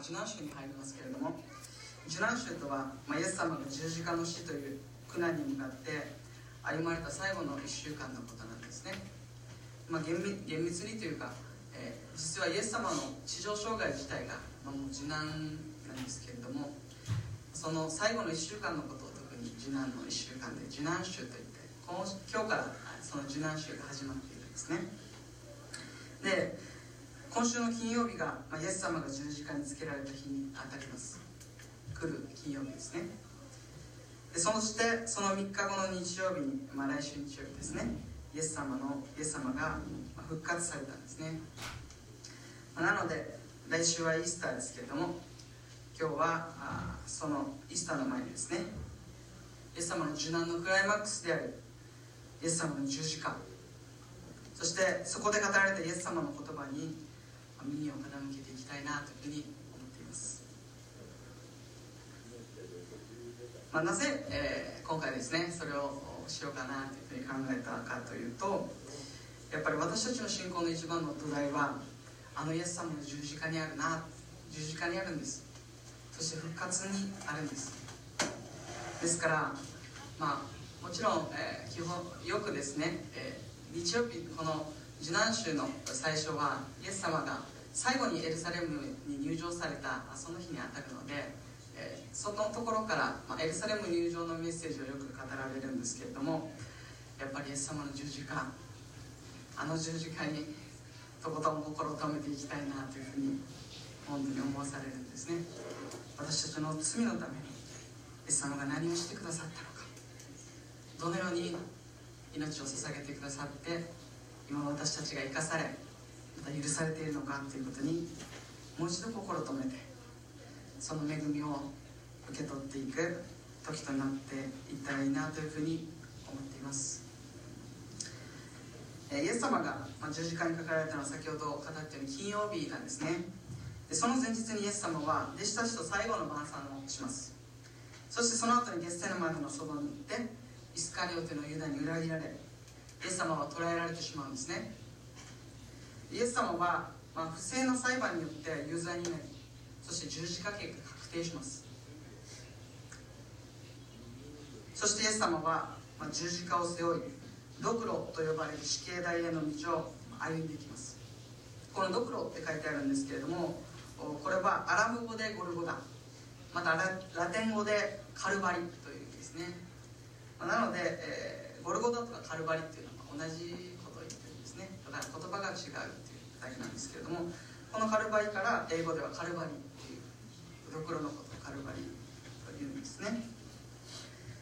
受難週に入りますけれども受難週とは、まあ、イエス様が十字架の死という苦難に向かって歩まれた最後の1週間のことなんですね、まあ、厳密厳密にというか、えー、実はイエス様の地上生涯自体が、まあ、もう受難なんですけれどもその最後の1週間のことを特に受難の1週間で受難週といって今今日からその受難週が始まっているんですね。で今週の金曜日が、まあ、イエス様が十字架につけられた日に当たります。来る金曜日ですね。でそしてその3日後の日曜日に、まあ、来週日曜日ですね。イエス様のイエス様が復活されたんですね、まあ、なので来週はイースターですけれども今日はあそのイースターの前にですねイエス様の受難のクライマックスであるイエス様の十字架。そしてそこで語られたイエス様の言葉に耳を傾けていきたいなというふうに思っています、まあ、なぜ、えー、今回ですねそれをしようかなというふうに考えたかというとやっぱり私たちの信仰の一番の土台はあのイエス様の十字架にあるな十字架にあるんです。そして復活にあるんです。ですからまあもちろん、えー、基本よくですね、えー、日曜日この受難週の最初はイエス様が最後にエルサレムに入場されたその日にあたるので、えー、そのところから、まあ、エルサレム入場のメッセージをよく語られるんですけれどもやっぱりイエス様の十字架あの十字架にとことん心を止めていきたいなというふうに本当に思わされるんですね。私たちの罪のためにイエス様が何をしてくださったのかどのように命を捧げてくださって今私たちが生かされまた許されているのかということにもう一度心止めてその恵みを受け取っていく時となっていったらいいなというふうに思っています。イエス様が十字架にかかられたのは先ほど語ったように金曜日なんですねでその前日にイエス様は弟子たちと最後の晩餐をします。そしてその後にゲッセの窓のそばに行ってイスカリオテのユダに裏切られイエス様は捕らえられてしまうんですね。イエス様は、まあ、不正な裁判によって有罪になりそして十字架刑が確定します。そしてイエス様は、まあ、十字架を背負いドクロと呼ばれる死刑台への道を歩んでいきます。このドクロって書いてあるんですけれどもこれはアラム語でゴルゴダ。またラテン語でカルバリというですね。なので、えー、ゴルゴダとかカルバリっていうのは同じことを言ってるんですね。ただ言葉が違うっていうだけなんですけれどもこのカルバリから英語ではカルバリっていうドクロのことをカルバリというんですね。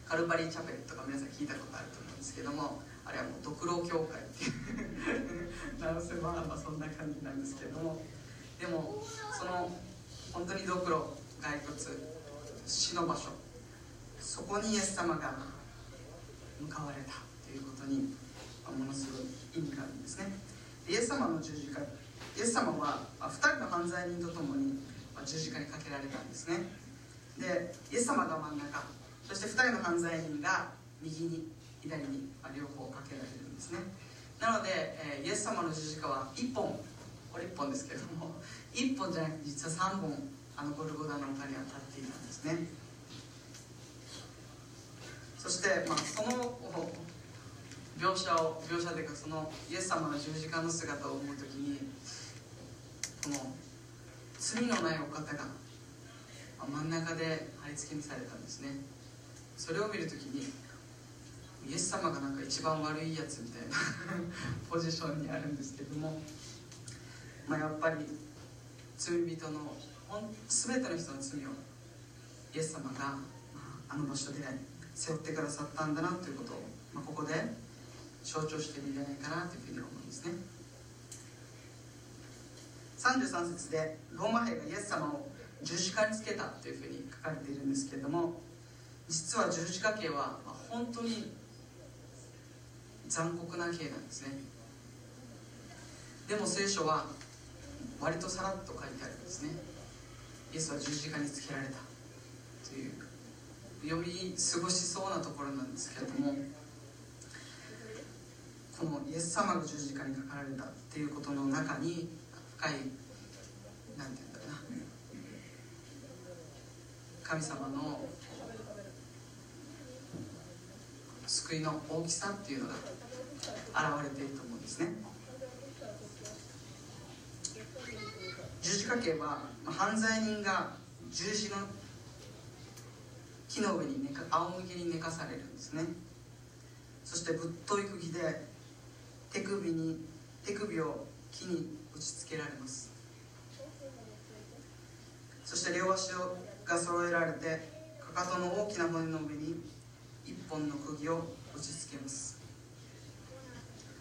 カルバリーチャペルとか皆さん聞いたことあると思うんですけどもあれはもうドクロ教会っていう直せばまあそんな感じなんですけどもでもその本当にドクロ骸骨死の場所そこにイエス様が向かわれたということにものすごい意味があるんですね。イエス様の十字架イエス様は2人の犯罪人と共に十字架にかけられたんですね。でイエス様が真ん中そして2人の犯罪人が右に左に両方かけられるんですね。なので、えイエス様の十字架は1本。これ1本ですけれども 1本じゃなくて実は3本あのゴルゴダの丘には立っていたんですね。そして、まあ、その描写を描写というかそのイエス様の十字架の姿を思う時にこの罪のないお方が真ん中で貼り付けにされたんですね。それを見る時にイエス様がなんか一番悪いやつみたいな ポジションにあるんですけども、まあ、やっぱり罪人の全ての人の罪をイエス様があの場所で背負ってくださったんだなということを、まあ、ここで象徴しているんじゃないかなというふうに思うんですね。33節でローマ兵がイエス様を十字架につけたというふうに書かれているんですけれども実は十字架刑は本当に残酷な刑なんですね。でも聖書は割とさらっと書いてあるんですね。イエスは十字架につけられたという読み過ごしそうなところなんですけれどもこのイエス様が十字架にかかられたっていうことの中に深い何て言うんだろうな。神様の救いの大きさっていうのが現れていると思うんですね。十字架刑は犯罪人が十字の木の上に寝か仰向けに寝かされるんですね。そしてぶっとい釘で手首に手首を木に打ちつけられます。そして両足が揃えられてかかとの大きな骨の上に一本の釘を打ちつけます。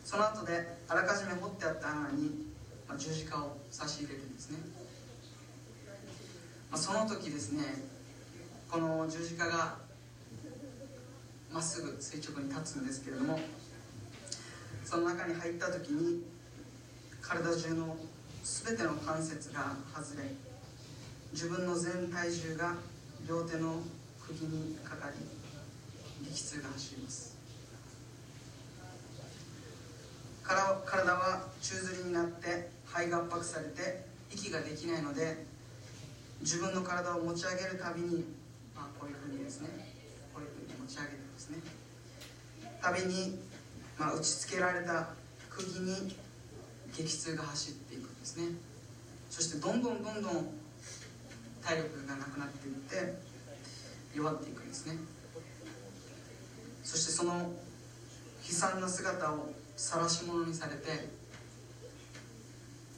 その後であらかじめ掘ってあった穴に、まあ、十字架を差し入れるんですね、まあ、その時ですねこの十字架がまっすぐ垂直に立つんですけれどもその中に入った時に体中の全ての関節が外れ自分の全体重が両手の釘にかかり力痛が走ります。体は宙づりになって肺が圧迫されて息ができないので自分の体を持ち上げるたびに、まあ、こういうふうにですねこういうふうに持ち上げてですね。たびに、まあ、打ちつけられた釘に激痛が走っていくんですね。そしてどんどんどんどん体力がなくなっていって弱っていくんですね。そしてその悲惨な姿を晒し者にされて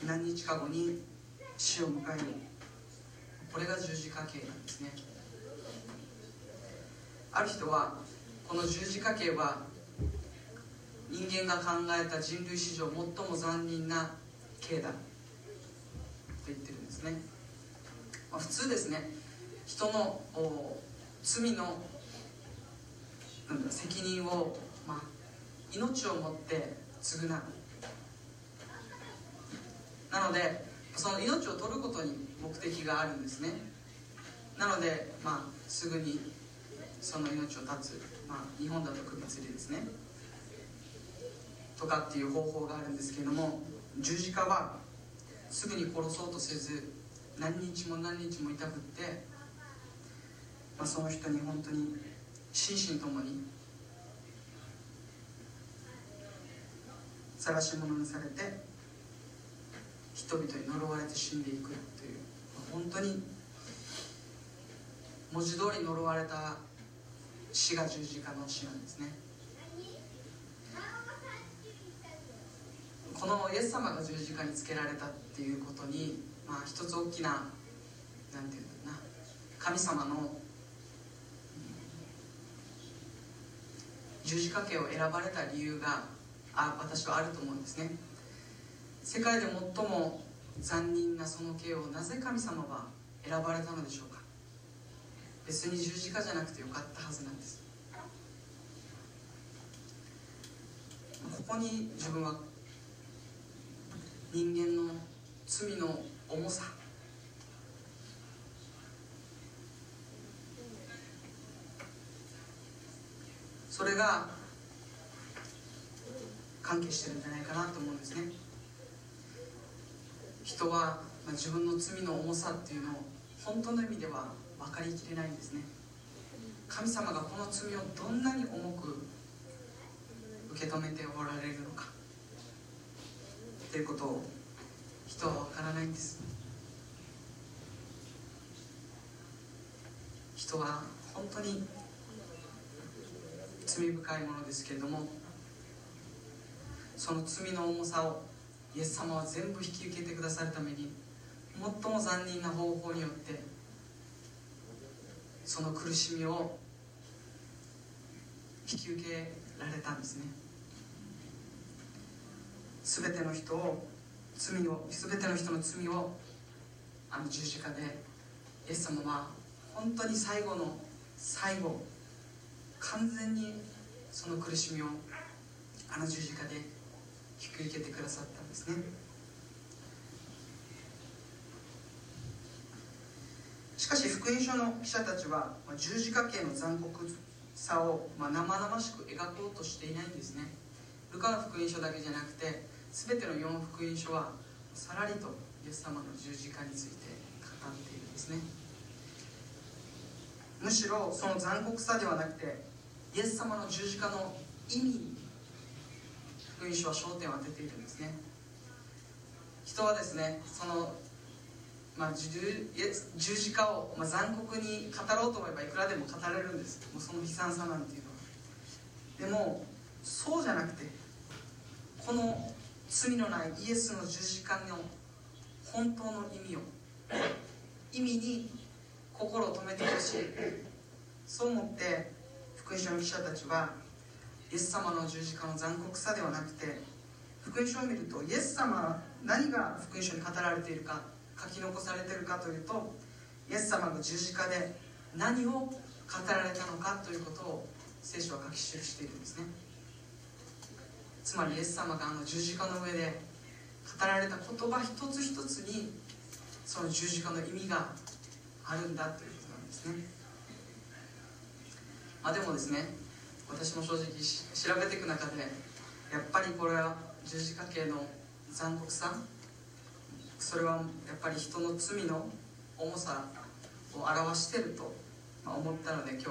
何日か後に死を迎える。これが十字架刑なんですね。ある人はこの十字架刑は人間が考えた人類史上最も残忍な刑だ。と言ってるんですね。まあ、普通ですね。人の罪のなんだ責任を、まあ、命をもって償う。なのでその命を取ることに目的があるんですね。なので、まあ、すぐにその命を絶つ、まあ、日本だと首吊りですね。とかっていう方法があるんですけれども十字架はすぐに殺そうとせず何日も何日も痛くって、まあ、その人に本当に心身ともに晒し者にされて人々に呪われて死んでいくという、まあ、本当に文字通り呪われた死が十字架の死なんですね。このイエス様が十字架につけられたっていうことにまあ、一つ大きななんていうんだろうな神様の十字架刑を選ばれた理由があ私はあると思うんですね。世界で最も残忍なその刑をなぜ神様は選ばれたのでしょうか。別に十字架じゃなくてよかったはずなんです。ここに自分は人間の罪の重さ。それが関係してるんじゃないかなと思うんですね。人はまあ自分の罪の重さっていうのを本当の意味では分かりきれないんですね。神様がこの罪をどんなに重く受け止めておられるのか。っていうことを人は分からないんです。人は本当に罪深いものですけれどもその罪の重さをイエス様は全部引き受けてくださるために最も残忍な方法によってその苦しみを引き受けられたんですね。全ての人を罪を全ての人の罪をあの十字架でイエス様は本当に最後の最後完全にその苦しみをあの十字架で引き受けてくださったんですね。しかし福音書の記者たちは十字架刑の残酷さを生々しく描こうとしていないんですね。ルカの福音書だけじゃなくて全ての4福音書はさらりとイエス様の十字架について語っているんですね。むしろその残酷さではなくてイエス様の十字架の意味に福音書は焦点を当てているんですね。人はですねその、まあ、十字架を、まあ、残酷に語ろうと思えばいくらでも語れるんです。もうその悲惨さなんていうのは。でもそうじゃなくてこの罪のないイエスの十字架の本当の意味を意味に心を止めてほしい。そう思って福音書の記者たちはイエス様の十字架の残酷さではなくて福音書を見るとイエス様は何が福音書に語られているか書き残されているかというとイエス様が十字架で何を語られたのかということを聖書は書き記しているんですね。つまりイエス様があの十字架の上で語られた言葉一つ一つにその十字架の意味があるんだということなんですね、まあ、でもですね私も正直調べていく中でやっぱりこれは十字架系の残酷さそれはやっぱり人の罪の重さを表してると思ったので今日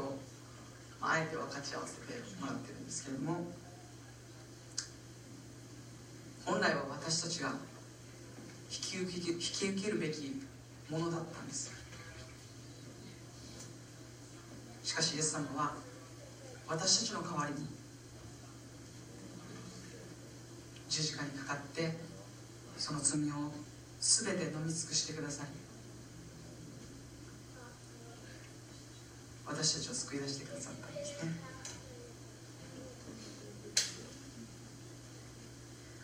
あえて分かち合わせてもらってるんですけれども。本来は私たちが引き受け引き受けるべきものだったんです。しかしイエス様は私たちの代わりに十字架にかかってその罪を全て飲み尽くしてください私たちを救い出してくださったんですね。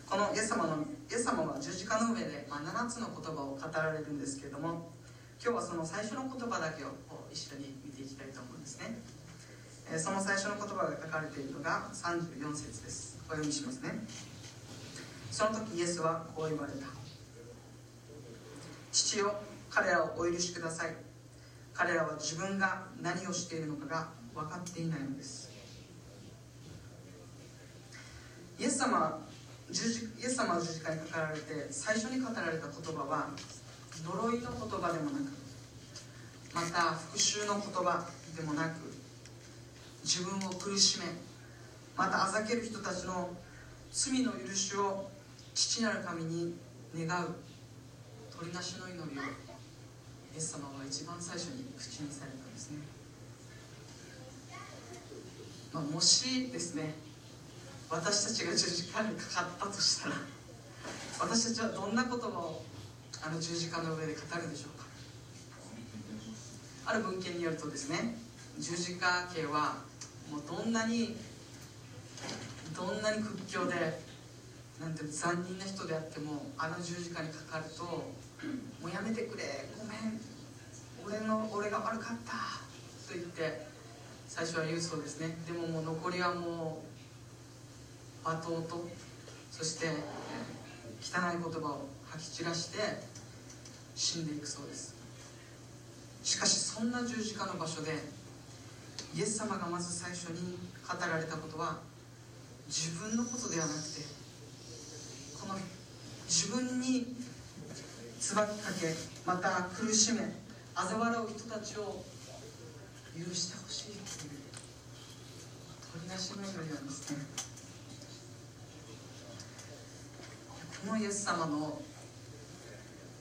このイエス様のイエス様は十字架の上で、ま、7つの言葉を語られるんですけれども今日はその最初の言葉だけを一緒に見ていきたいと思うんですね、え、その最初の言葉が書かれているのが34節です。お読みしますね。その時イエスはこう言われた。父よ彼らをお許しください。彼らは自分が何をしているのかが分かっていないのです。イエス様十字イエス様の十字架にかかられて最初に語られた言葉は呪いの言葉でもなくまた復讐の言葉でもなく自分を苦しめまたあざける人たちの罪の許しを父なる神に願う鳥なしの祈りをイエス様は一番最初に口にされたんですね、まあ、もしですね私たちが十字架にかかったとしたら私たちはどんな言葉をあの十字架の上で語るでしょうか？ある文献によるとですね十字架家はもうどんなにどんなに屈強でなんて残忍な人であってもあの十字架にかかると「もうやめてくれごめん俺の俺が悪かった」と言って最初は言うそうですね。でももう残りはもう罵倒とそして汚い言葉を吐き散らして死んでいくそうです。しかしそんな十字架の場所でイエス様がまず最初に語られたことは自分のことではなくてこの自分に椿かけまた苦しめ嘲笑う人たちを許してほしいという取り出しの祈りなんですねこのイエス様の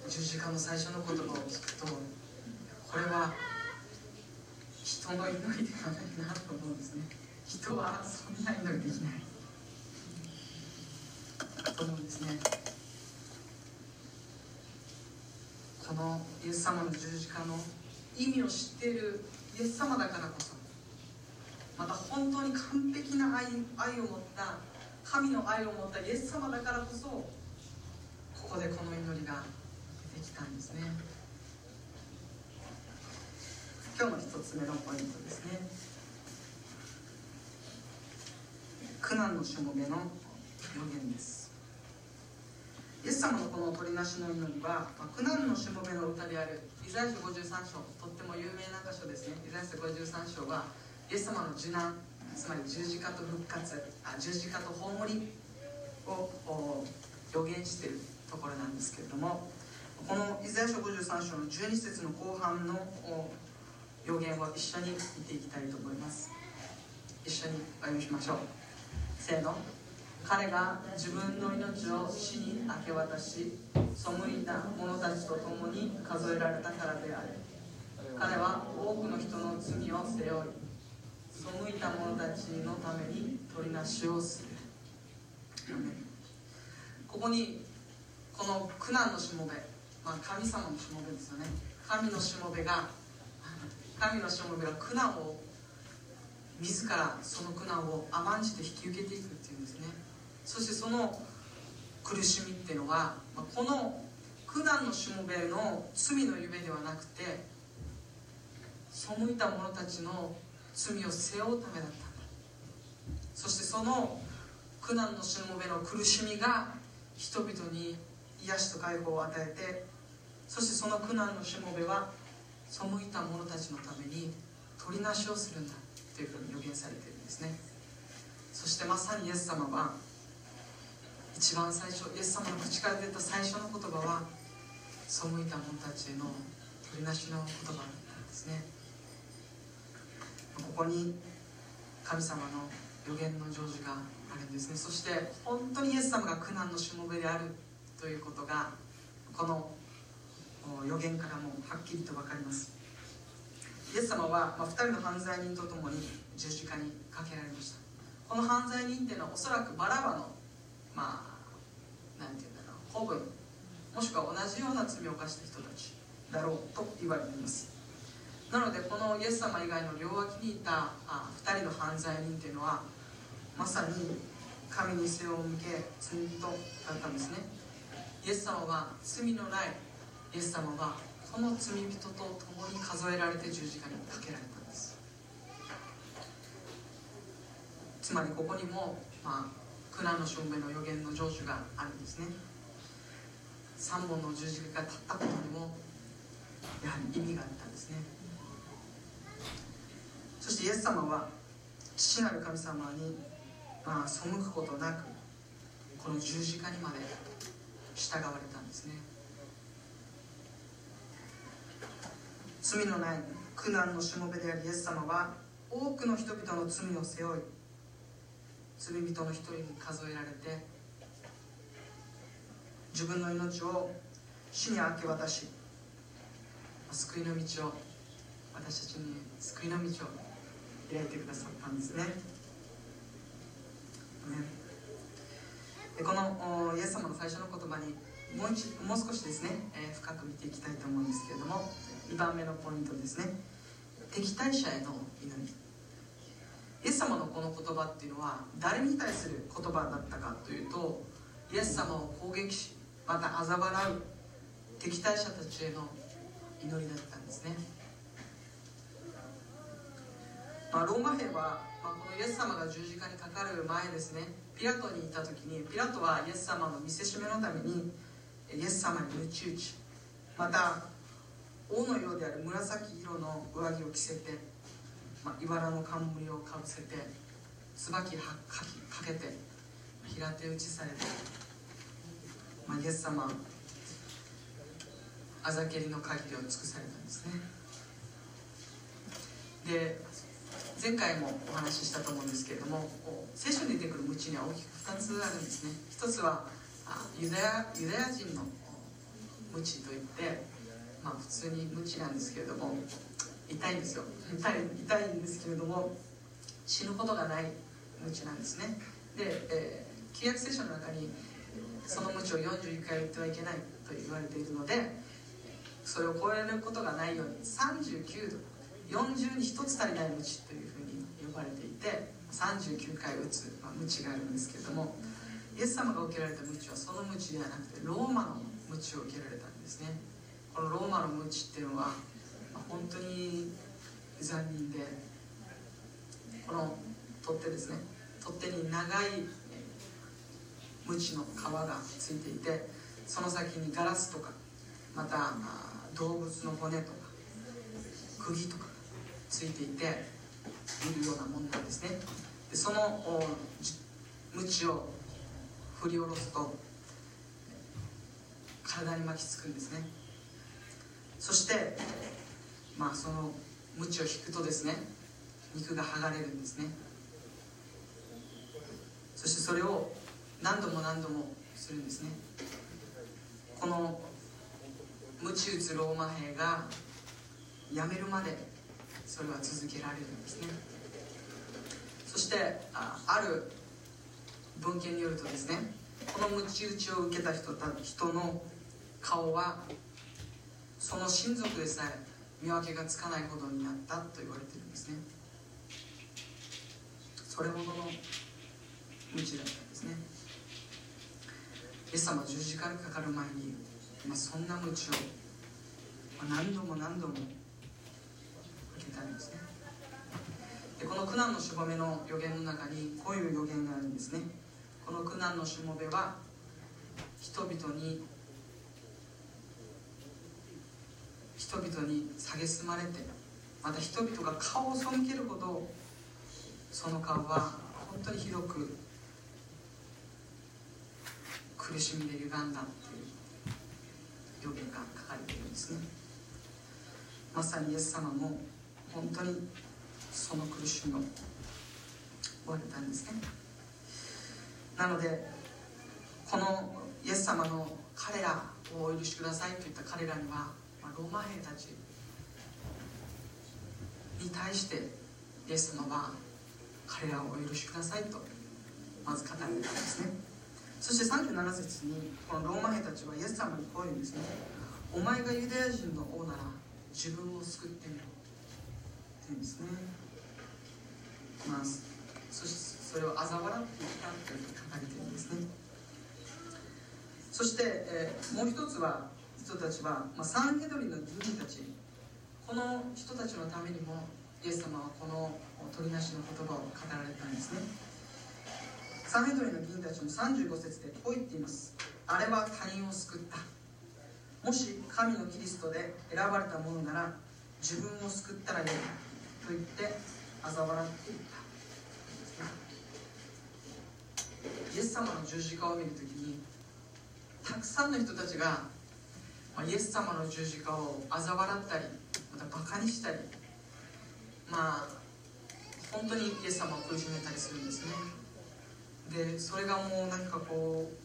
十字架の最初の言葉を聞くとこれは人の祈りではないなと思うんですね。人はそんな祈りできない。と思うんですね。このイエス様の十字架の意味を知っているイエス様だからこそまた本当に完璧な愛愛を持った神の愛を持ったイエス様だからこそここでこの祈りが出てきたんですね。今日の一つ目のポイントですね。苦難のしもべの予言です。イエス様のこの鳥なしの祈りは、ま、苦難のしもべの歌であるイザヤ書53章とっても有名な箇所ですね。イザヤ書53章はイエス様の受難つまり十字架と復活あ十字架と葬りを予言している。ところなんですけれどもこのイザヤ書53章の12節の後半の予言を一緒に見ていきたいと思います。一緒にお読みしましょう。せーの。彼が自分の命を死に明け渡し背いた者たちと共に数えられたからである。彼は多くの人の罪を背負い背いた者たちのために取りなしをする。ここにこの苦難のしもべ、まあ、神様のしもべですよね。神のしもべが神のしもべが苦難を自らその苦難を甘んじて引き受けていくっていうんですね。そしてその苦しみっていうのは、まあ、この苦難のしもべの罪の夢ではなくて背いた者たちの罪を背負うためだったそしてその苦難のしもべの苦しみが人々に癒しと解放を与えてそしてその苦難のしもべは背いた者たちのために取りなしをするんだというふうに予言されているんですね。そしてまさにイエス様は一番最初イエス様の口から出た最初の言葉は背いた者たちへの取りなしの言葉だったんですね。ここに神様の予言の成就があるんですね。そして本当にイエス様が苦難のしもべであるということがこの予言からもはっきりと分かります。イエス様は、ま、2人の犯罪人と共に十字架にかけられました。この犯罪人っていうのはおそらくバラバのまあ何て言うんだろう子分もしくは同じような罪を犯した人たちだろうと言われています。なのでこのイエス様以外の両脇にいたあ2人の犯罪人っていうのはまさに神に背を向け罪人だったんですね。イエス様は罪のないイエス様はこの罪人と共に数えられて十字架にかけられたんです。つまりここにも、まあ、苦難の証明の予言の成就があるんですね。3本の十字架が立ったことにもやはり意味があったんですね。そしてイエス様は父なる神様に、まあ、背くことなくこの十字架にまで従われたんですね。罪のない苦難のしもべであるイエス様は多くの人々の罪を背負い罪人の一人に数えられて自分の命を死に明け渡し救いの道を私たちに救いの道を開いてくださったんですね。ねこのイエス様の最初の言葉にもう一もう少しですね、えー、深く見ていきたいと思うんですけれども2番目のポイントですね。敵対者への祈り。イエス様のこの言葉っていうのは誰に対する言葉だったかというとイエス様を攻撃しまた嘲笑う敵対者たちへの祈りだったんですね、まあ、ローマ兵は、まあ、このイエス様が十字架にかかる前ですねピラトにいた時にピラトはイエス様の見せしめのためにイエス様に鞭打ちまた王のようである紫色の上着を着せて、まあ、茨の冠をかぶせて椿はかかけて平手打ちされて、まあ、イエス様あざけりの限りを尽くされたんですね。で前回もお話ししたと思うんですけれども聖書に出てくる無知には大きく2つあるんですね。一つはユダヤユダヤ人の無知といって、まあ、普通に無知なんですけれども痛いんですよ。痛い痛いんですけれども死ぬことがない無知なんですね。で、えー、旧約聖書の中にその無知を41回言ってはいけないと言われているのでそれを超えることがないように39度40に1つ足りない無知というふうに呼ばれていて39回打つ、まあ、無知があるんですけれどもイエス様が受けられた無知はその無知ではなくてローマの無知を受けられたんですね。このローマの無知っていうのは、まあ、本当に残忍でこの取っ手ですね。取っ手に長い無知の皮がついていてその先にガラスとかまた動物の骨とか釘とかついていているようなもんなんですね。でその鞭を振り下ろすと体に巻きつくんですね。そしてまあその鞭を引くとですね肉が剥がれるんですね。そしてそれを何度も何度もするんですね。この鞭打つローマ兵がやめるまでそれは続けられるんですね。そしてあある文献によるとですねこの鞭打ちを受けた人た人の顔はその親族でさえ見分けがつかないほどになったと言われてるんですね。それほどの鞭だったんですね。イエス様十字架にかかる前に、まあ、そんな鞭を、何度も何度も受けたんですね。でこの苦難のしもべの予言の中にこういう予言があるんですね。この苦難のしもべは人々に人々に蔑まれてまた人々が顔を背けるほどその顔は本当にひどく苦しみで歪んだっていう予言が書かれているんですね。まさにイエス様も本当にその苦しみを負われたんですね。なのでこのイエス様の彼らをお許しくださいと言った彼らには、ま、ローマ兵たちに対してイエス様は彼らをお許しくださいとまず語られたんですね。そして37節にこのローマ兵たちはイエス様にこう言うんですね。お前がユダヤ人の王なら自分を救ってみろ。て言うですねまあそしてそれを嘲笑っていったという書かれているんですね。そして、えー、もう一つは人たちは、まあ、サンヘドリの議員たち。この人たちのためにもイエス様はこの鳥なしの言葉を語られたんですね。サンヘドリの議員たちの35節でこう言っています。あれは他人を救った。もし神のキリストで選ばれたものなら自分を救ったらよい。と言って嘲笑っていた。イエス様の十字架を見るときにたくさんの人たちが、イエス様の十字架を嘲笑ったりまたバカにしたりまあ本当にイエス様を苦しめたりするんですね。でそれがもうなんかこう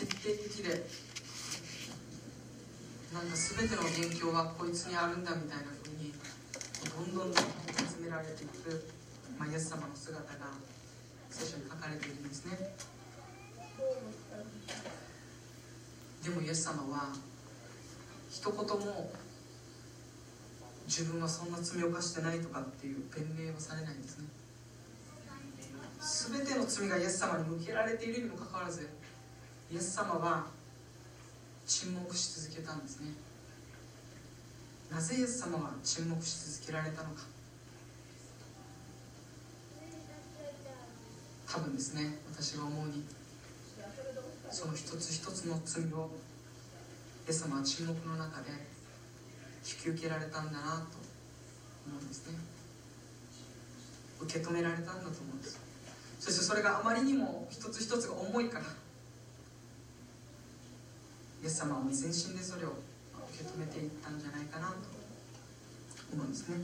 徹底的でなんか全ての元凶はこいつにあるんだみたいなどんどんどん詰められていく、まあ、イエス様の姿が聖書に書かれているんですね。でもイエス様は一言も自分はそんな罪を犯してないとかっていう弁明をされないんですね。全ての罪がイエス様に向けられているにもかかわらずイエス様は沈黙し続けたんですね。なぜイエス様は沈黙し続けられたのか。多分ですね私が思うにその一つ一つの罪をイエス様は沈黙の中で引き受けられたんだなと思うんですね。受け止められたんだと思うんです。そしてそれがあまりにも一つ一つが重いからイエス様は未然心でそれを受け止めていったんじゃないかなと思うんですね。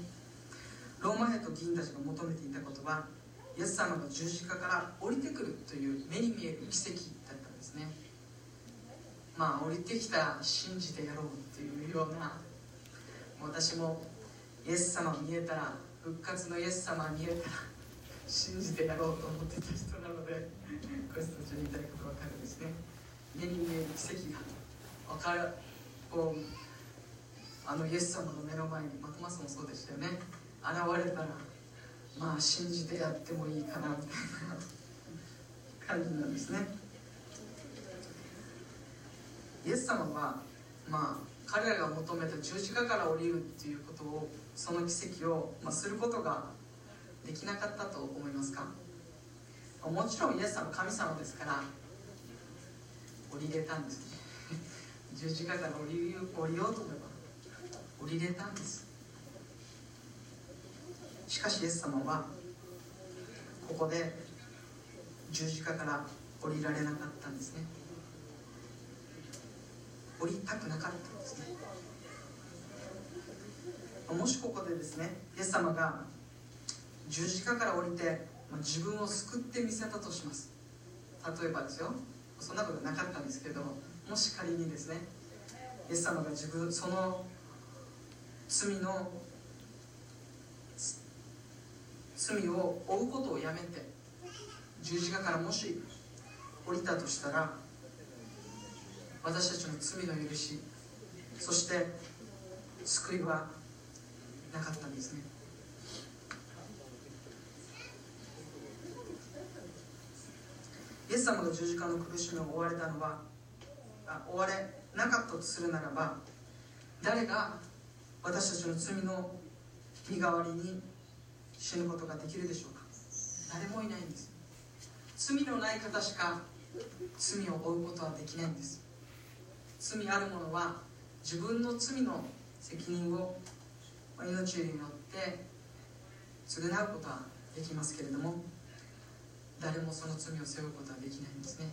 ローマ兵と議員たちが求めていたことはイエス様の十字架から降りてくるという目に見える奇跡だったんですね。まあ降りてきた信じてやろうというような私もイエス様見えたら復活のイエス様見えたら信じてやろうと思ってた人なので私たちに言いたいこと分かるんですね。目に見える奇跡が分かるこうあのイエス様の目の前にマトマスもそうでしたよね。現れたらまあ信じてやってもいいかなみたいな感じなんですね。イエス様はまあ彼らが求めた十字架から降りるっていうことをその奇跡を、まあ、することができなかったと思いますか？もちろんイエス様神様ですから降りれたんですね。十字架から降り降りようと思降りれたんです。しかしイエス様はここで十字架から降りられなかったんですね。降りたくなかったんですね。もしここでですねイエス様が十字架から降りて自分を救ってみせたとします。例えばですよそんなことなかったんですけどもし仮にですねイエス様が自分その罪の罪を負うことをやめて十字架からもし降りたとしたら私たちの罪の許しそして救いはなかったんですね。イエス様が十字架の苦しみを追われたのはあ追われなかったとするならば誰が私たちの罪の身代わりに死ぬことができるでしょうか？誰もいないんです。罪のない方しか罪を負うことはできないんです。罪ある者は自分の罪の責任を命によって償うことはできますけれども誰もその罪を背負うことはできないんですね。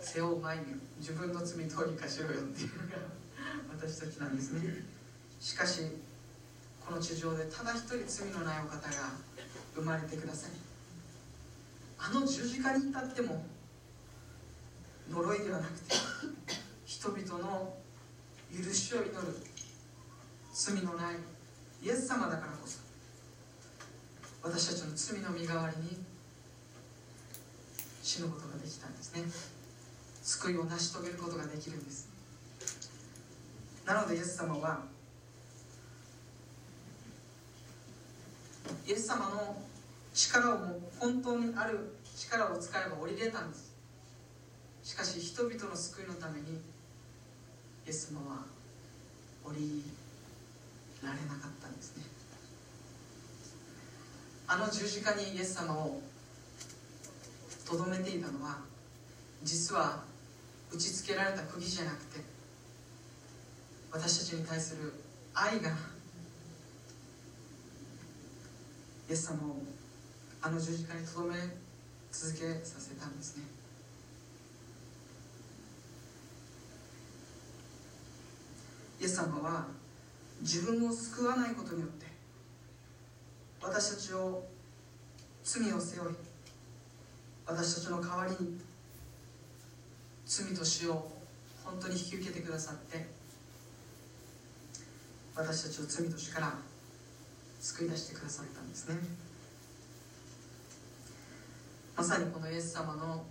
背負う前に自分の罪どうにかしろよっていうのが私たちなんですね。しかしこの地上でただ一人罪のないお方が生まれてください。あの十字架に至っても呪いではなくて人々の許しを祈る罪のないイエス様だからこそ私たちの罪の身代わりに死ぬことができたんですね。救いを成し遂げることができるんです。なのでイエス様はイエス様の力をも本当にある力を使えば降りれたんです。しかし人々の救いのためにイエス様は降りられなかったんですね。あの十字架にイエス様をとどめていたのは実は打ちつけられた釘じゃなくて私たちに対する愛がイエス様をあの十字架にとどめ続けさせたんですね。イエス様は自分を救わないことによって私たちを罪を背負い私たちの代わりに罪と死を本当に引き受けてくださって私たちを罪と死から救い出してくださったんですね。まさにこのイエス様の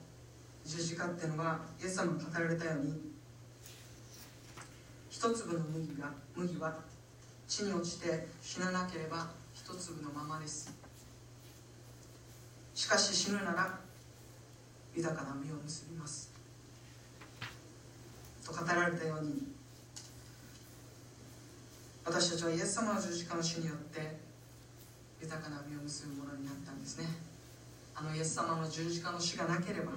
十字架っていうのはイエス様が語られたように一粒の麦が麦は地に落ちて死ななければ一粒のままです。しかし死ぬなら豊かな実を結びます。と語られたように私たちはイエス様の十字架の死によって豊かな実を結ぶものになったんですね。あのイエス様の十字架の死がなければ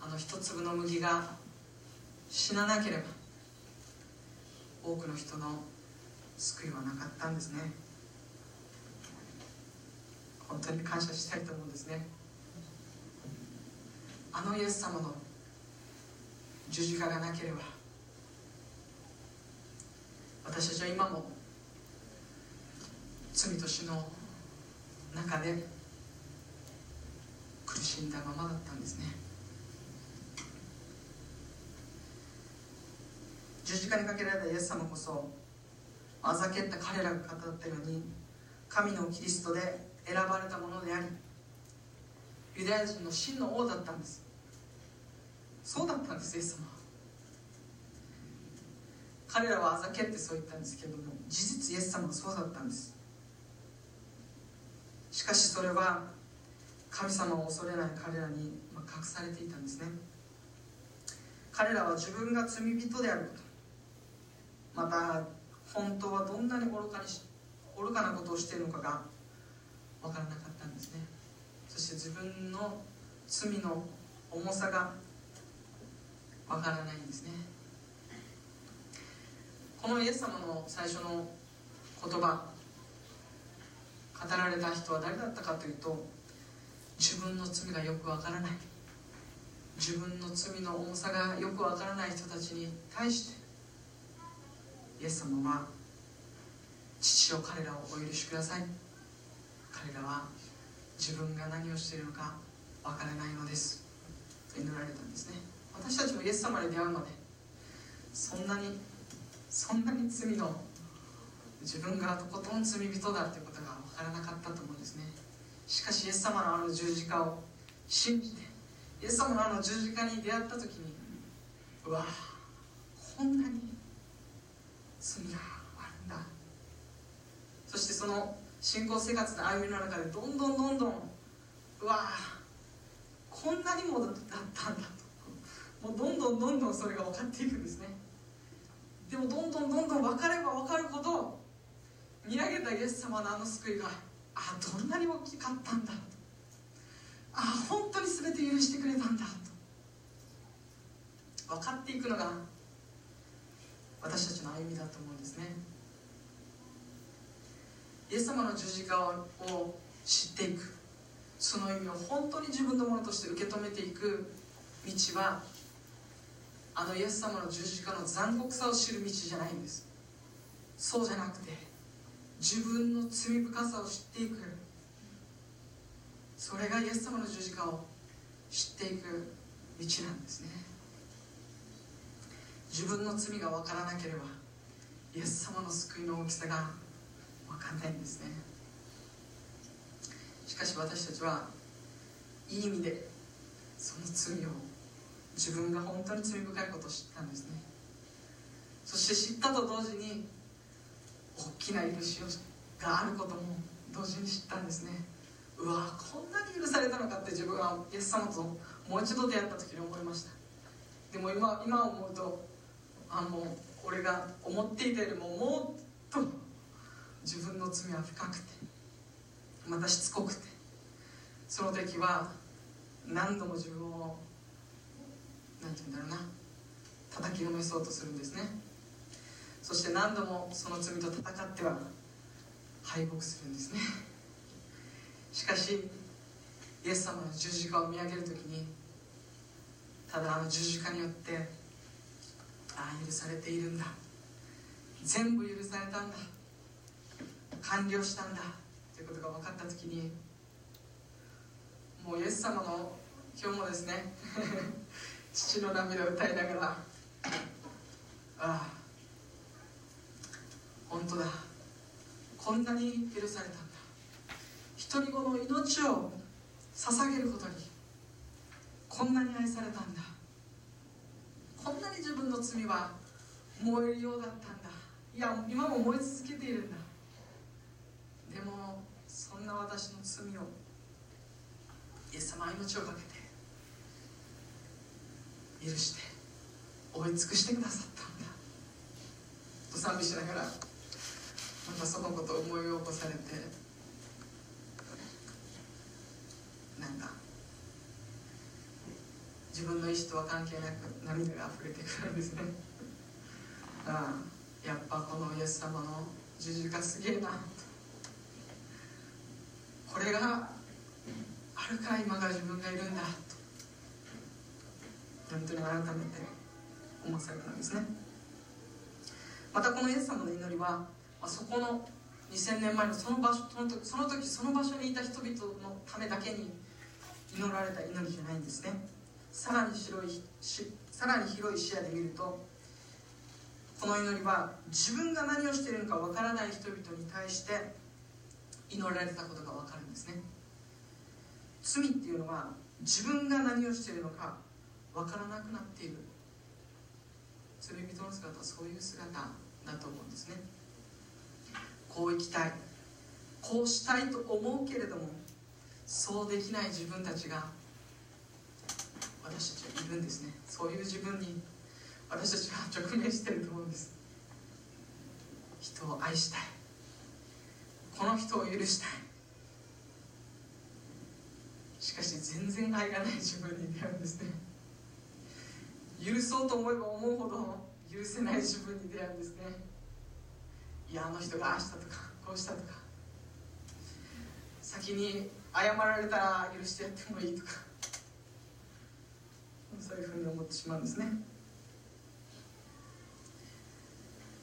あの一粒の麦が死ななければ多くの人の救いはなかったんですね。本当に感謝したいと思うんですね。あのイエス様の十字架がなければ私たちは今も罪と死の中で苦しんだままだったんですね。十字架にかけられたイエス様こそあざけった彼らが語ったように神のキリストで選ばれたものでありユダヤ人の真の王だったんです。そうだったんですイエス様彼らはあざけってそう言ったんですけども事実イエス様はそうだったんです。しかしそれは神様を恐れない彼らに隠されていたんですね。彼らは自分が罪人であること。また本当はどんなに愚かにし愚かなことをしているのかが分からなかったんですね。そして自分の罪の重さが分からないんですね。このイエス様の最初の言葉語られた人は誰だったかというと自分の罪がよくわからない。自分の罪の重さがよくわからない人たちに対してイエス様は父よ彼らをお許しください。彼らは自分が何をしているのかわからないのです。と祈られたんですね。私たちもイエス様に出会うまでそんなにそんなに罪の自分がとことん罪人だということがからなかったと思うんですね。しかしイエス様のあの十字架を信じてイエス様のあの十字架に出会った時にうわこんなに罪があるんだ。そしてその信仰生活の歩みの中でどんどんどんどんうわこんなにもだったんだと。もうどんどんどんどんそれが分かっていくんですね。でもどんどんどんどん分かれば分かるほど見上げたイエス様のあの救いがあどんなに大きかったんだ。とあ本当に全て許してくれたんだ。と分かっていくのが私たちの歩みだと思うんですね。イエス様の十字架を知っていく。その意味を本当に自分のものとして受け止めていく道はあのイエス様の十字架の残酷さを知る道じゃないんです。そうじゃなくて自分の罪深さを知っていく。それがイエス様の十字架を知っていく道なんですね。自分の罪が分からなければイエス様の救いの大きさが分かんないんですね。しかし私たちはいい意味でその罪を自分が本当に罪深いことを知ったんですね。そして知ったと同時に大きな許しがあることも同時に知ったんですね。うわこんなに許されたのかって自分はイエス様ともう一度出会った時に思いました。でも今今思うとあの俺が思っていたよりももっと自分の罪は深くてまたしつこくてその時は何度も自分を何て言うんだろうな叩きのめそうとするんですね。そして何度もその罪と戦っては敗北するんですね。しかしイエス様の十字架を見上げる時にただあの十字架によってああ許されているんだ。全部許されたんだ。完了したんだ。ということが分かった時にもうイエス様の今日もですね 父の涙を歌いながらああ本当だ。こんなに許されたんだ。独り子の命を捧げることに。こんなに愛されたんだ。こんなに自分の罪は燃えるようだったんだ。いや今も燃え続けているんだ。でもそんな私の罪をイエス様は命を懸けて許して追い尽くしてくださったんだ。と賛美しながらまたそのことを思い起こされてなんか自分の意思とは関係なく涙が溢れてくるんですね。ああやっぱこのイエス様の十字架すげえなこれがあるから今が自分がいるんだと。本当に改めて思わされたんですね。またこのイエス様の祈りは、あ、そこの2000年前のその場所その時その時その場所にいた人々のためだけに祈られた祈りじゃないんですね。さらに広いしさらに広い視野で見るとこの祈りは自分が何をしているのかわからない人々に対して祈られたことが分かるんですね。罪っていうのは自分が何をしているのか分からなくなっている。罪人の姿はそういう姿だと思うんですね。こう生きたい。こうしたいと思うけれどもそうできない自分たちが私たちはいるんですね。そういう自分に私たちは 直面していると思うんです。人を愛したい。この人を許したい。しかし全然愛がない自分に出会うんですね。許そうと思えば思うほど許せない自分に出会うんですね。いやあの人がああしたとかこうしたとか先に謝られたら許してやってもいいとかそういうふうに思ってしまうんですね。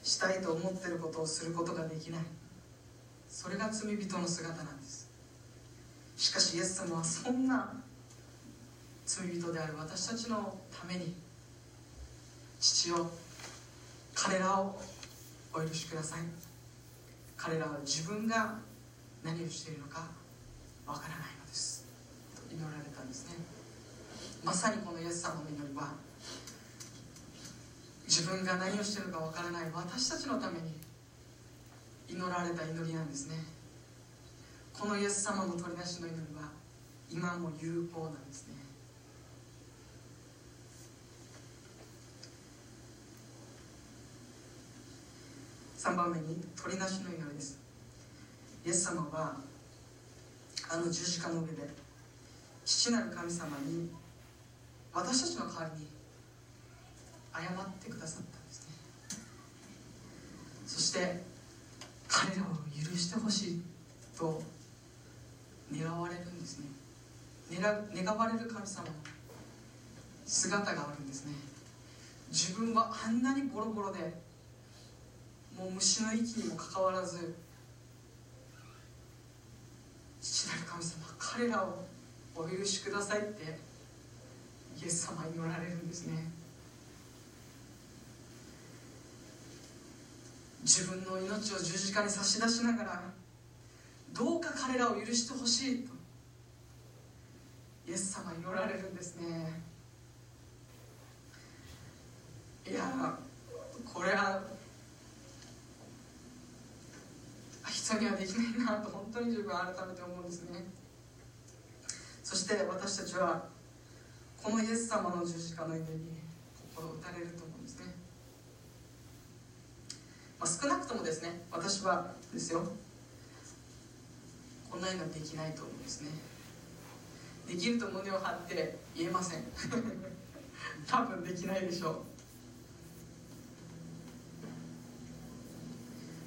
したいと思ってることをすることができない。それが罪人の姿なんです。しかしイエス様はそんな罪人である。私たちのために父を彼らをお許しください。彼らは自分が何をしているのかわからないのです。と祈られたんですね。まさにこのイエス様の祈りは自分が何をしているかわからない私たちのために祈られた祈りなんですね。このイエス様の取り出しの祈りは今も有効なんですね。3番目に取りなしの祈りです。イエス様はあの十字架の上で父なる神様に私たちの代わりに謝ってくださったんですね。そして彼らを許してほしいと願われるんですね。願われる神様の姿があるんですね。自分はあんなにボロボロでもう虫の息にもかかわらず父なる神様彼らをお許しくださいってイエス様におられるんですね。自分の命を十字架に差し出しながらどうか彼らを許してほしいとイエス様におられるんですね。いやこれは人にはできないなと本当に自分は改めて思うんですね。そして私たちはこのイエス様の十字架の上に心を打たれると思うんですね、まあ、少なくともですね私はですよ。こんなのできないと思うんですね。できると胸を張って言えません。多分できないでしょ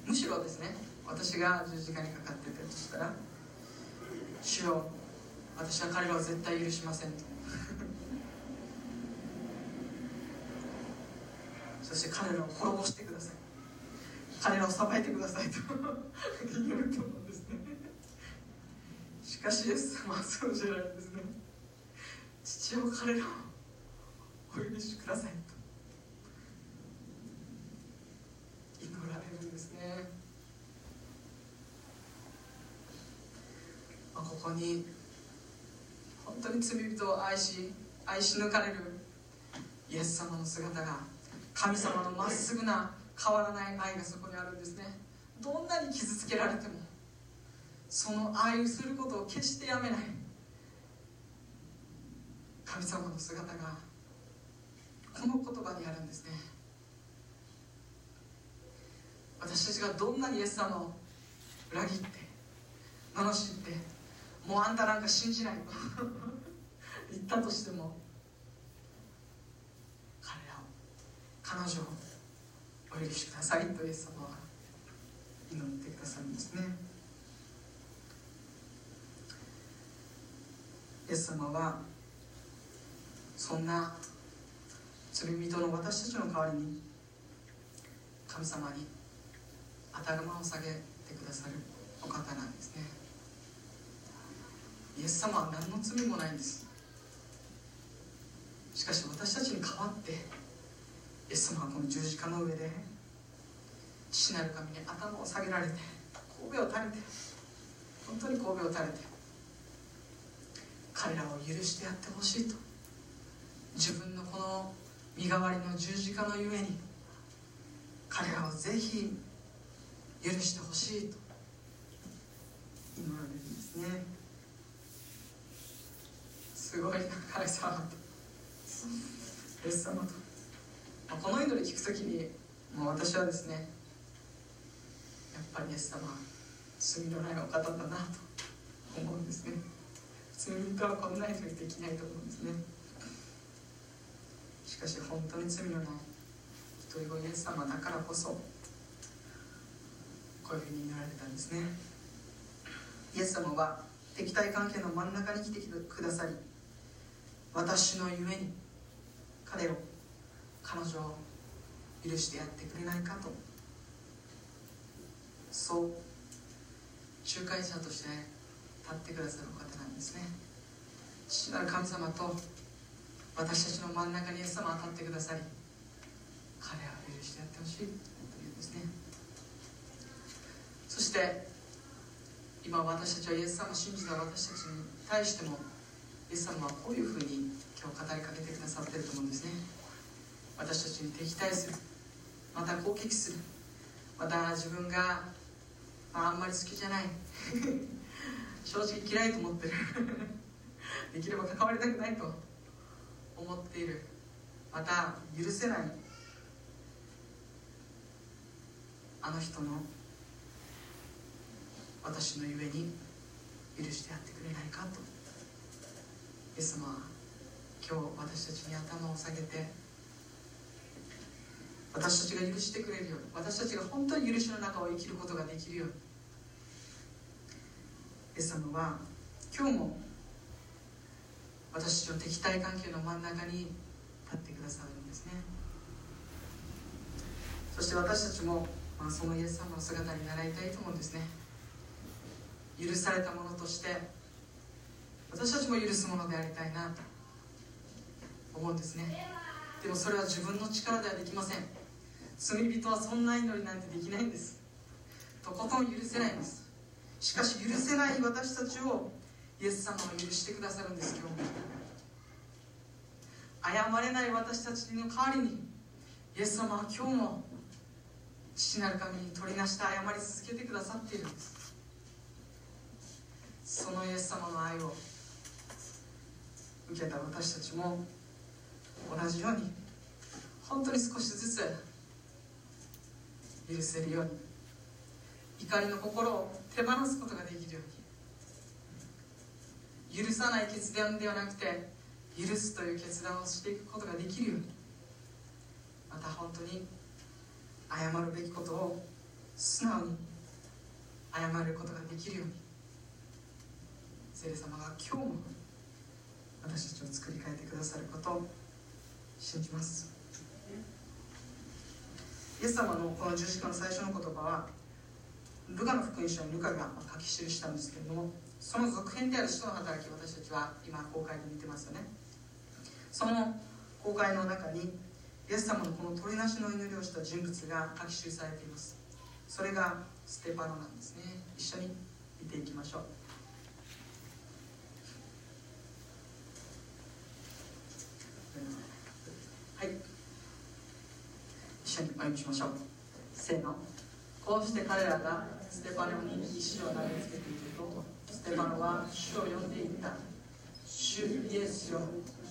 う。むしろですね私が十字架にかかってたとしたら「主よ私は彼らを絶対許しません」と。そして彼らを滅ぼしてください。彼らを裁いてくださいと。祈ると思うんですね。しかしイエス様はそうじゃないんですね。父を彼らをお許しくださいと祈られるんですねまあ、こに本当に罪人を愛し愛し抜かれるイエス様の姿が神様のまっすぐな変わらない愛がそこにあるんですね。どんなに傷つけられてもその愛することを決してやめない神様の姿がこの言葉にあるんですね。私たちがどんなにイエス様を裏切って罵ってもうあんたなんか信じないと 言ったとしても。彼らを彼女をお許しください。とイエス様は祈ってくださるんですね。イエス様はそんな罪人の私たちの代わりに神様に頭を下げてくださるお方なんですね。イエス様は何の罪もないんです。しかし私たちに代わってイエス様はこの十字架の上で父なる神に頭を下げられて神戸を垂れて本当に神戸を垂れて彼らを許してやってほしいと自分のこの身代わりの十字架のゆえに彼らをぜひ許してほしいと祈られるんですね。すごいな神様と。イエス様と、まあ、この祈り聞くときにもう私はですねやっぱりイエス様罪のないお方だなと思うんですね。罪人はこんなにできないと思うんですね。しかし本当に罪のない一人子イエス様だからこそこういうふうに祈られたんですね。イエス様は敵対関係の真ん中に来てくださり私のゆえに彼を彼女を許してやってくれないかと。そう仲介者として立ってくださる方なんですね。父なる神様と私たちの真ん中にイエス様が立ってくださり彼は許してやってほしい。というんですね。そして今私たちはイエス様を信じた私たちに対してもイエス様はこういうふうに今日語りかけてくださってると思うんですね。私たちに敵対する。また攻撃する。また自分が、まあ、あんまり好きじゃない。正直嫌いと思ってる。できれば関わりたくないと。思っている。また許せない。あの人の私のゆえに許してやってくれないかと。イエス様今日私たちに頭を下げて私たちが許してくれるように私たちが本当に許しの中を生きることができるように。イエス様は今日も私たちの敵対関係の真ん中に立ってくださるんですね。そして私たちも、まあ、そのイエス様の姿に習いたいと思うんですね。許されたものとして私たちも許すものでありたいなと。思うんですね。でもそれは自分の力ではできません。罪人はそんな祈りなんてできないんです。とことん許せないんです。しかし許せない私たちをイエス様は許してくださるんです今日。も謝れない私たちの代わりにイエス様は今日も父なる神に取りなして謝り続けてくださっているんです。そのイエス様の愛を受けた私たちも同じように本当に少しずつ許せるように怒りの心を手放すことができるように許さない決断ではなくて許すという決断をしていくことができるようにまた本当に謝るべきことを素直に謝ることができるように聖霊様が今日も私たちを作り変えてくださることを信じます。イエス様のこの十字架の最初の言葉はルカの福音書にルカが書き記したんですけれどもその続編である使徒の働き私たちは今公開で見てますよね。その公開の中にイエス様のこの鳥なしの祈りをした人物が書き記されています。それがステパノなんですね。一緒に見ていきましょうはい緒にお読みしましょう。せーの。こうして彼らがステパノに石を投げつけているとステパノは主を呼んでいった。主イエスよ。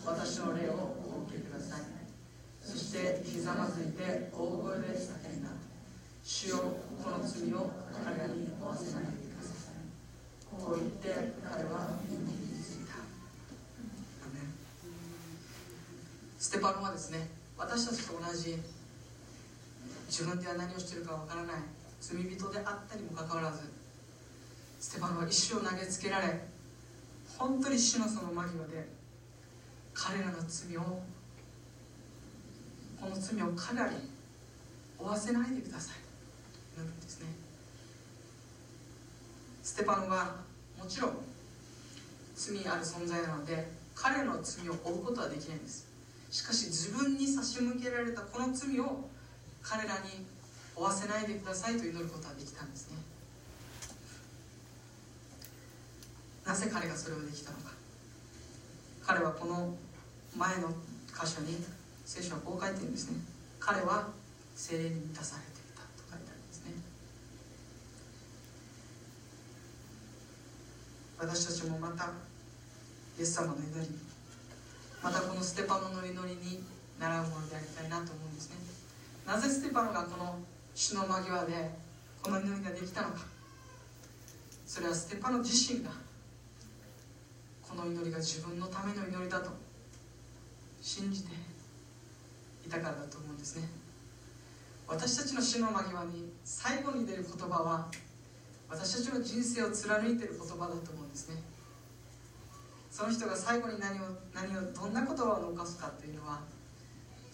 私の霊をお受けください。そしてひざまずいて大声で叫んだ。主よこの罪を彼らに負わせないでください。こう言って彼は耳についた。ステパノはですね私たちと同じ自分では何をしているかわからない。罪人であったにもかかわらずステパノは石を投げつけられ本当に死のその間際で彼らの罪をこの罪を彼らに負わせないでください。祈るんですね。ステパノはもちろん罪ある存在なので彼の罪を負うことはできないんです。しかし自分に差し向けられたこの罪を彼らに負わせないでくださいと祈ることはできたんですね。なぜ彼がそれをできたのか。彼はこの前の箇所に聖書はこう書いてるんですね。彼は精霊に満たされていたと書いてあるんですね。私たちもまたイエス様の祈りまたこのステパノの祈りに習うものでありたいなと思うんですね。なぜステパノがこの死の間際でこの祈りができたのか。それはステパノ自身がこの祈りが自分のための祈りだと信じていたからだと思うんですね。私たちの死の間際に最後に出る言葉は私たちの人生を貫いている言葉だと思うんですね。その人が最後に何を何をどんな言葉を残すかというのは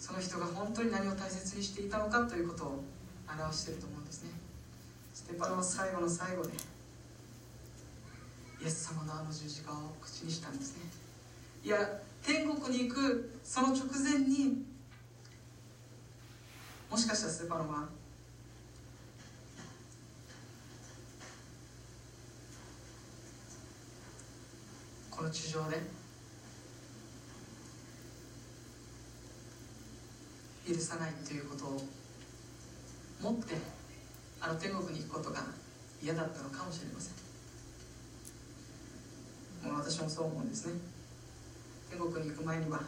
その人が本当に何を大切にしていたのかということを表していると思うんですね。ステパノは最後の最後でイエス様のあの十字架を口にしたんですね。いや天国に行くその直前にもしかしたらステパノはこの地上で許さないということを持ってあの天国に行くことが嫌だったのかもしれません。もう私もそう思うんですね。天国に行く前には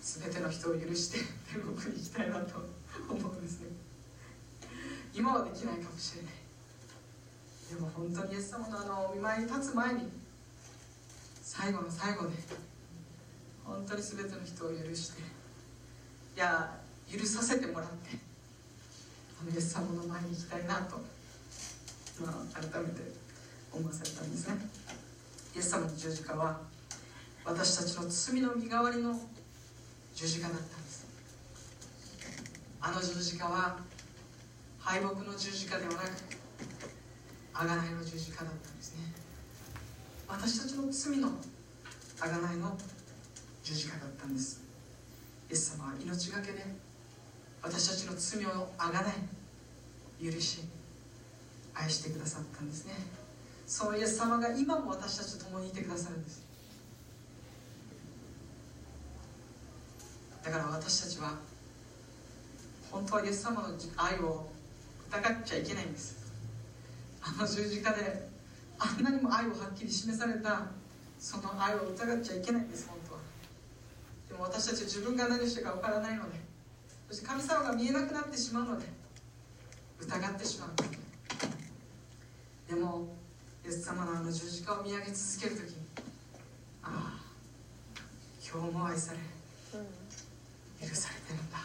全ての人を許して天国に行きたいなと思うんですね。今はできないかもしれない。でも本当にイエス様のあのお見舞いに立つ前に最後の最後で本当に全ての人を許していや許させてもらってあのイエス様の前に行きたいなと、まあ、改めて思わされたんですね。イエス様の十字架は私たちの罪の身代わりの十字架だったんです。あの十字架は敗北の十字架ではなく贖いの十字架だったんですね。私たちの罪の贖いの十字架だったんです。イエス様は命がけで私たちの罪をあがない許し愛してくださったんですね。そのイエス様が今も私たちと共にいてくださるんです。だから私たちは本当はイエス様の愛を疑っちゃいけないんです。あの十字架であんなにも愛をはっきり示されたその愛を疑っちゃいけないんです。本でも私たちは自分が何したか分からないのでそして神様が見えなくなってしまうので疑ってしまうで。もイエス様のあの十字架を見上げ続ける時にああ今日も愛され許されてるんだ。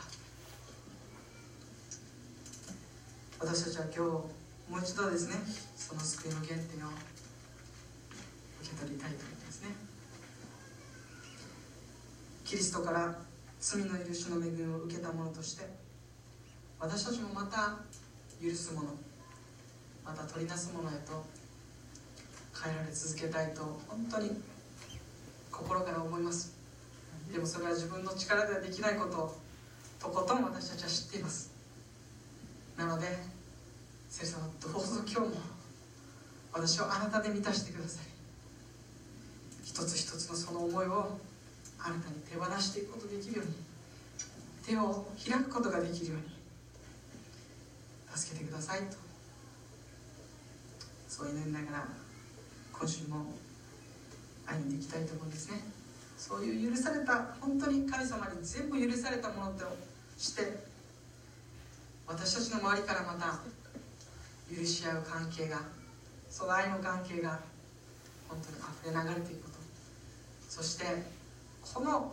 私たちは今日もう一度ですねその救いの原点を受け取りたいと思いますねキリストから罪の許しの恵みを受けた者として私たちもまた許すものまた取りなすものへと変えられ続けたいと本当に心から思います。でもそれは自分の力ではできないことをとことん私たちは知っています。なので先生様どうぞ今日も私をあなたで満たしてください。一つ一つのその思いをあなたに手放していくことができるように手を開くことができるように助けてくださいと。そう祈りながら今週も歩んでいきたいと思うんですね。そういう許された本当に神様に全部許されたものとして私たちの周りからまた許し合う関係がその愛の関係が本当に溢れ流れていくこと。そしてこの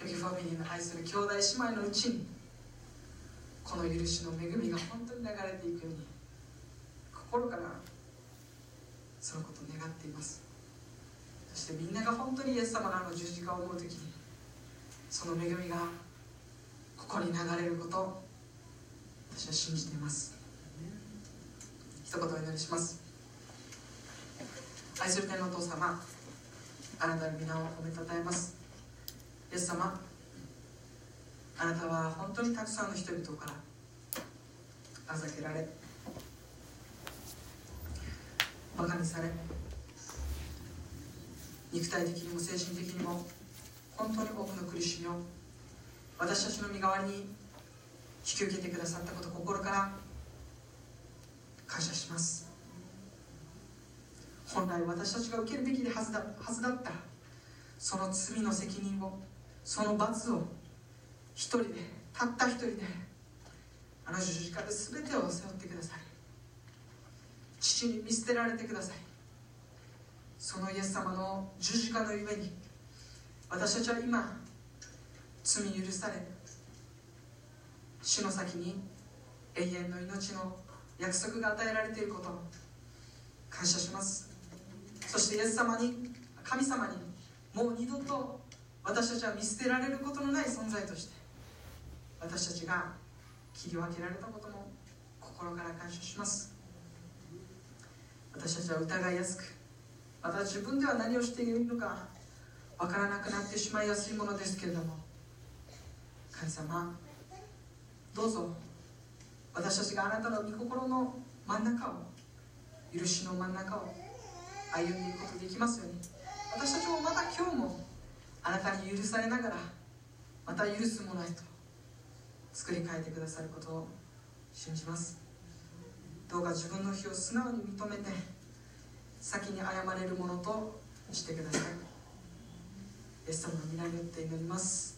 ヨギファミリーの愛する兄弟姉妹のうちにこの許しの恵みが本当に流れていくように心からそのことを願っています。そしてみんなが本当にイエス様のあの十字架を思う時にその恵みがここに流れることを私は信じています。一言お祈りします。愛する天のお父様あなたの皆を褒めたたえます。イエス様あなたは本当にたくさんの人々からあざけられバカにされ肉体的にも精神的にも本当に多くの苦しみを私たちの身代わりに引き受けてくださったこと心から感謝します。本来私たちが受けるべきはずだはずだった。その罪の責任をその罰を一人でたった一人であの十字架で全てを背負ってください。父に見捨てられてください。そのイエス様の十字架のゆえに私たちは今罪許され死の先に永遠の命の約束が与えられていることを感謝します。そしてイエス様に神様にもう二度と私たちは見捨てられることのない存在として私たちが切り分けられたことも心から感謝します。私たちは疑いやすくまた自分では何をしているのかわからなくなってしまいやすいものですけれども神様どうぞ私たちがあなたの御心の真ん中を許しの真ん中を歩んでいくことできますように。私たちもまた今日もあなたに許されながらまた許すものへと作り変えてくださることを信じます。どうか自分の非を素直に認めて先に謝れるものとしてください。イエス様の皆によって祈ります。